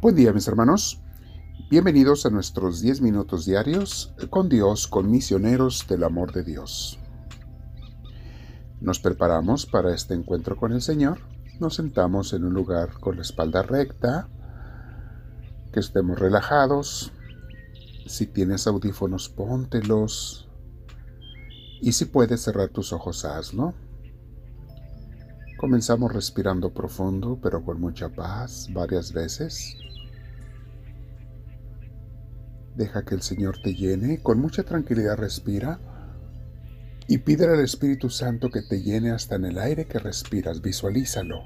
Buen día mis hermanos. Bienvenidos a nuestros 10 minutos diarios con Dios, con misioneros del amor de Dios. Nos preparamos para este encuentro con el Señor. Nos sentamos en un lugar con la espalda recta, que estemos relajados. Si tienes audífonos, póntelos. Y si puedes cerrar tus ojos, hazlo. Comenzamos respirando profundo, pero con mucha paz, varias veces. Deja que el Señor te llene, con mucha tranquilidad respira y pídele al Espíritu Santo que te llene hasta en el aire que respiras, visualízalo.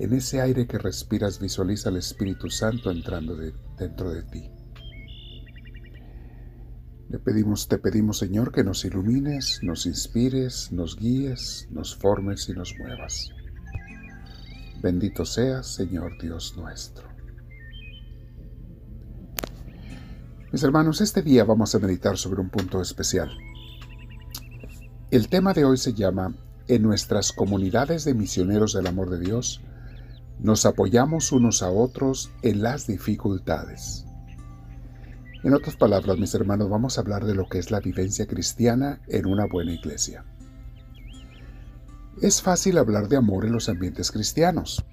En ese aire que respiras visualiza al Espíritu Santo entrando dentro de ti. Le pedimos, te pedimos Señor que nos ilumines, nos inspires, nos guíes, nos formes y nos muevas. Bendito seas, Señor Dios nuestro. Mis hermanos, este día vamos a meditar sobre un punto especial. El tema de hoy se llama En nuestras comunidades de misioneros del amor de Dios, nos apoyamos unos a otros en las dificultades. En otras palabras, mis hermanos, vamos a hablar de lo que es la vivencia cristiana en una buena iglesia. Es fácil hablar de amor en los ambientes cristianos.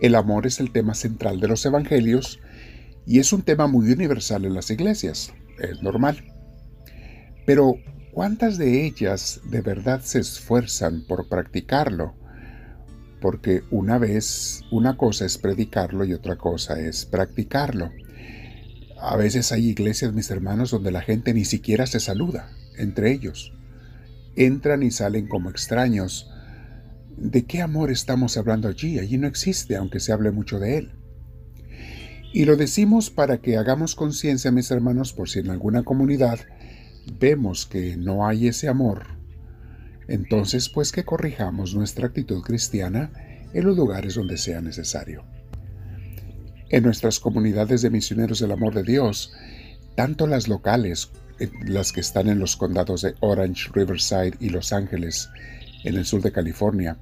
El amor es el tema central de los evangelios y es un tema muy universal en las iglesias, es normal. Pero, ¿cuántas de ellas de verdad se esfuerzan por practicarlo? Porque una vez, una cosa es predicarlo y otra cosa es practicarlo. A veces hay iglesias, mis hermanos, donde la gente ni siquiera se saluda entre ellos. Entran y salen como extraños. ¿De qué amor estamos hablando allí? Allí no existe, aunque se hable mucho de él. Y lo decimos para que hagamos conciencia, mis hermanos, por si en alguna comunidad vemos que no hay ese amor, entonces pues que corrijamos nuestra actitud cristiana en los lugares donde sea necesario. En nuestras comunidades de misioneros del amor de Dios, tanto las locales, eh, las que están en los condados de Orange, Riverside y Los Ángeles, en el sur de California,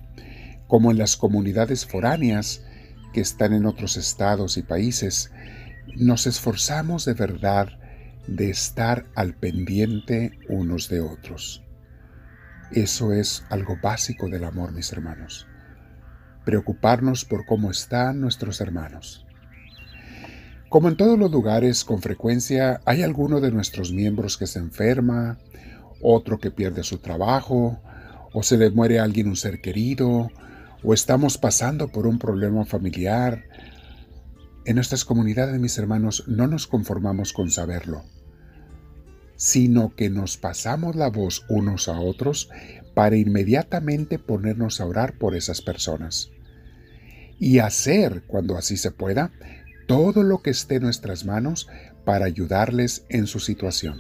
como en las comunidades foráneas, que están en otros estados y países, nos esforzamos de verdad de estar al pendiente unos de otros. Eso es algo básico del amor, mis hermanos. Preocuparnos por cómo están nuestros hermanos. Como en todos los lugares, con frecuencia hay alguno de nuestros miembros que se enferma, otro que pierde su trabajo, o se le muere alguien un ser querido, o estamos pasando por un problema familiar, en nuestras comunidades, mis hermanos, no nos conformamos con saberlo, sino que nos pasamos la voz unos a otros para inmediatamente ponernos a orar por esas personas. Y hacer, cuando así se pueda, todo lo que esté en nuestras manos para ayudarles en su situación.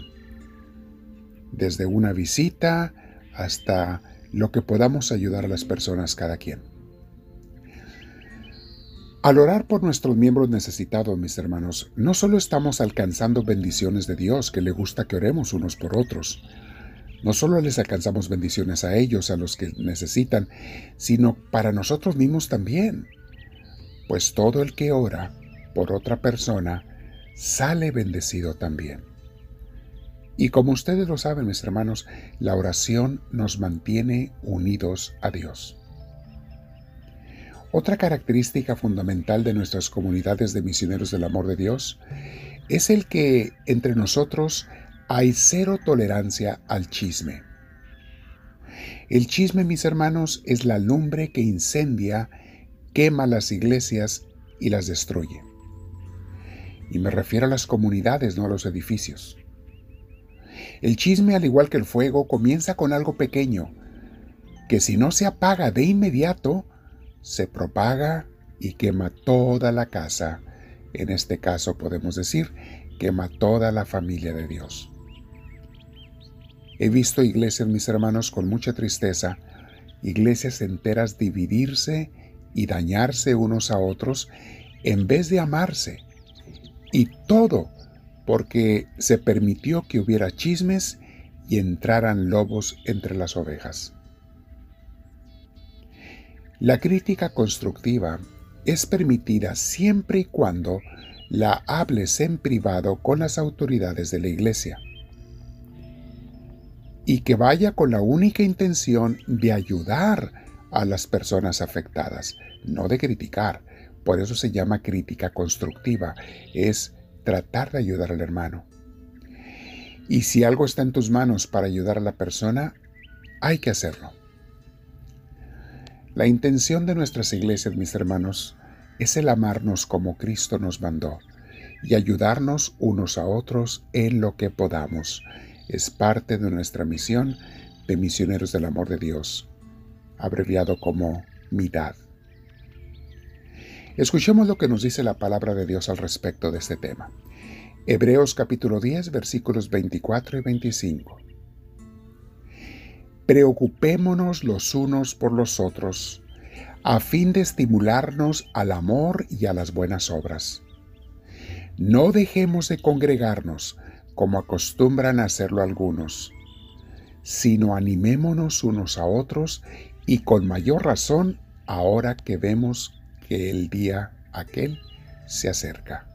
Desde una visita hasta lo que podamos ayudar a las personas cada quien. Al orar por nuestros miembros necesitados, mis hermanos, no solo estamos alcanzando bendiciones de Dios, que le gusta que oremos unos por otros, no solo les alcanzamos bendiciones a ellos, a los que necesitan, sino para nosotros mismos también. Pues todo el que ora por otra persona sale bendecido también. Y como ustedes lo saben, mis hermanos, la oración nos mantiene unidos a Dios. Otra característica fundamental de nuestras comunidades de misioneros del amor de Dios es el que entre nosotros hay cero tolerancia al chisme. El chisme, mis hermanos, es la lumbre que incendia, quema las iglesias y las destruye. Y me refiero a las comunidades, no a los edificios. El chisme, al igual que el fuego, comienza con algo pequeño, que si no se apaga de inmediato, se propaga y quema toda la casa. En este caso podemos decir, quema toda la familia de Dios. He visto iglesias, mis hermanos, con mucha tristeza, iglesias enteras dividirse y dañarse unos a otros en vez de amarse. Y todo porque se permitió que hubiera chismes y entraran lobos entre las ovejas. La crítica constructiva es permitida siempre y cuando la hables en privado con las autoridades de la iglesia y que vaya con la única intención de ayudar a las personas afectadas, no de criticar. Por eso se llama crítica constructiva, es tratar de ayudar al hermano. Y si algo está en tus manos para ayudar a la persona, hay que hacerlo. La intención de nuestras iglesias, mis hermanos, es el amarnos como Cristo nos mandó y ayudarnos unos a otros en lo que podamos. Es parte de nuestra misión de misioneros del amor de Dios, abreviado como MIDAD. Escuchemos lo que nos dice la palabra de Dios al respecto de este tema. Hebreos capítulo 10 versículos 24 y 25. Preocupémonos los unos por los otros, a fin de estimularnos al amor y a las buenas obras. No dejemos de congregarnos, como acostumbran a hacerlo algunos, sino animémonos unos a otros y con mayor razón ahora que vemos que el día aquel se acerca.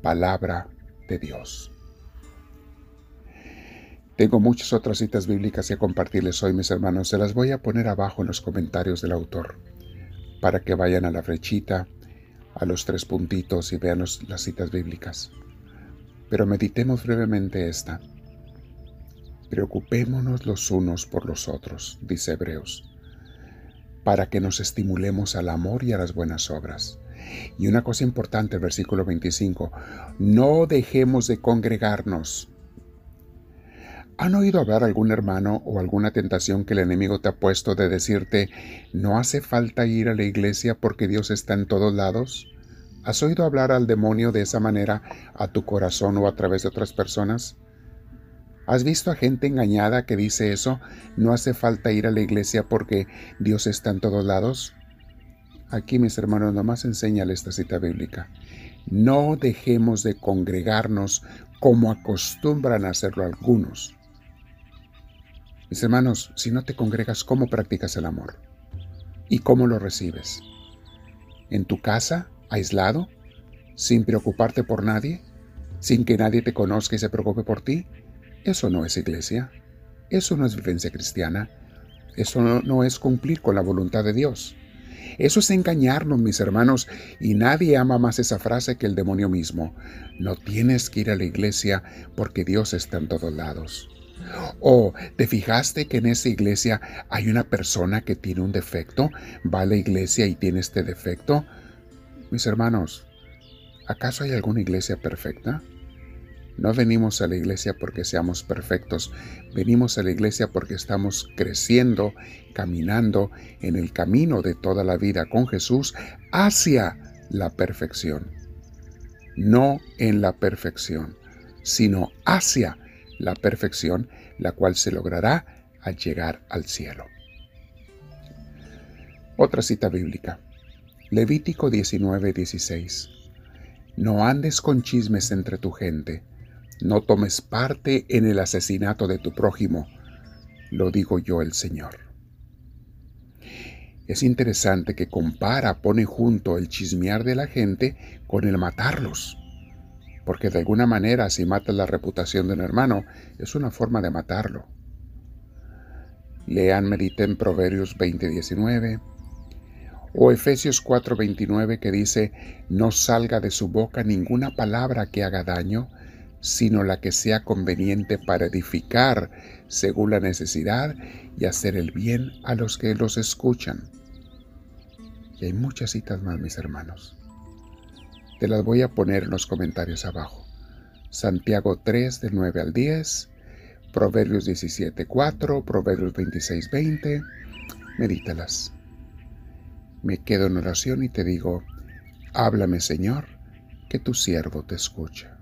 Palabra de Dios. Tengo muchas otras citas bíblicas que compartirles hoy, mis hermanos. Se las voy a poner abajo en los comentarios del autor para que vayan a la flechita, a los tres puntitos y vean las citas bíblicas. Pero meditemos brevemente esta. Preocupémonos los unos por los otros, dice Hebreos, para que nos estimulemos al amor y a las buenas obras. Y una cosa importante, versículo 25, no dejemos de congregarnos ¿Han oído hablar algún hermano o alguna tentación que el enemigo te ha puesto de decirte, no hace falta ir a la iglesia porque Dios está en todos lados? ¿Has oído hablar al demonio de esa manera a tu corazón o a través de otras personas? ¿Has visto a gente engañada que dice eso? No hace falta ir a la iglesia porque Dios está en todos lados. Aquí, mis hermanos, nomás enséñale esta cita bíblica. No dejemos de congregarnos como acostumbran a hacerlo algunos mis hermanos, si no te congregas, ¿cómo practicas el amor? ¿Y cómo lo recibes? ¿En tu casa, aislado, sin preocuparte por nadie, sin que nadie te conozca y se preocupe por ti? Eso no es iglesia, eso no es vivencia cristiana, eso no, es cumplir con la voluntad de Dios. Eso es engañarnos, mis hermanos, y nadie ama más esa frase que el demonio mismo. No tienes que ir a la iglesia porque Dios está en todos lados. ¿O te fijaste que en esa iglesia hay una persona que tiene un defecto? Va a la iglesia y tiene este defecto. Mis hermanos, ¿acaso hay alguna iglesia perfecta? No venimos a la iglesia porque seamos perfectos, venimos a la iglesia porque estamos creciendo, caminando en el camino de toda la vida con Jesús hacia la perfección. No en la perfección, sino hacia la perfección, la cual se logrará al llegar al cielo. Otra cita bíblica. Levítico 19:16. No andes con chismes entre tu gente, no tomes parte en el asesinato de tu prójimo, lo digo yo el Señor. Es interesante que compara, pone junto el chismear de la gente con el matarlos porque de alguna manera si matas la reputación de un hermano, es una forma de matarlo. Lean, mediten Proverbios 20:19 o Efesios 4:29 que dice, no salga de su boca ninguna palabra que haga daño, sino la que sea conveniente para edificar según la necesidad y hacer el bien a los que los escuchan. Y hay muchas citas más, mis hermanos. Te las voy a poner en los comentarios abajo. Santiago 3 del 9 al 10, Proverbios 17, 4, Proverbios 26, 20. Medítalas. Me quedo en oración y te digo, háblame Señor, que tu siervo te escucha.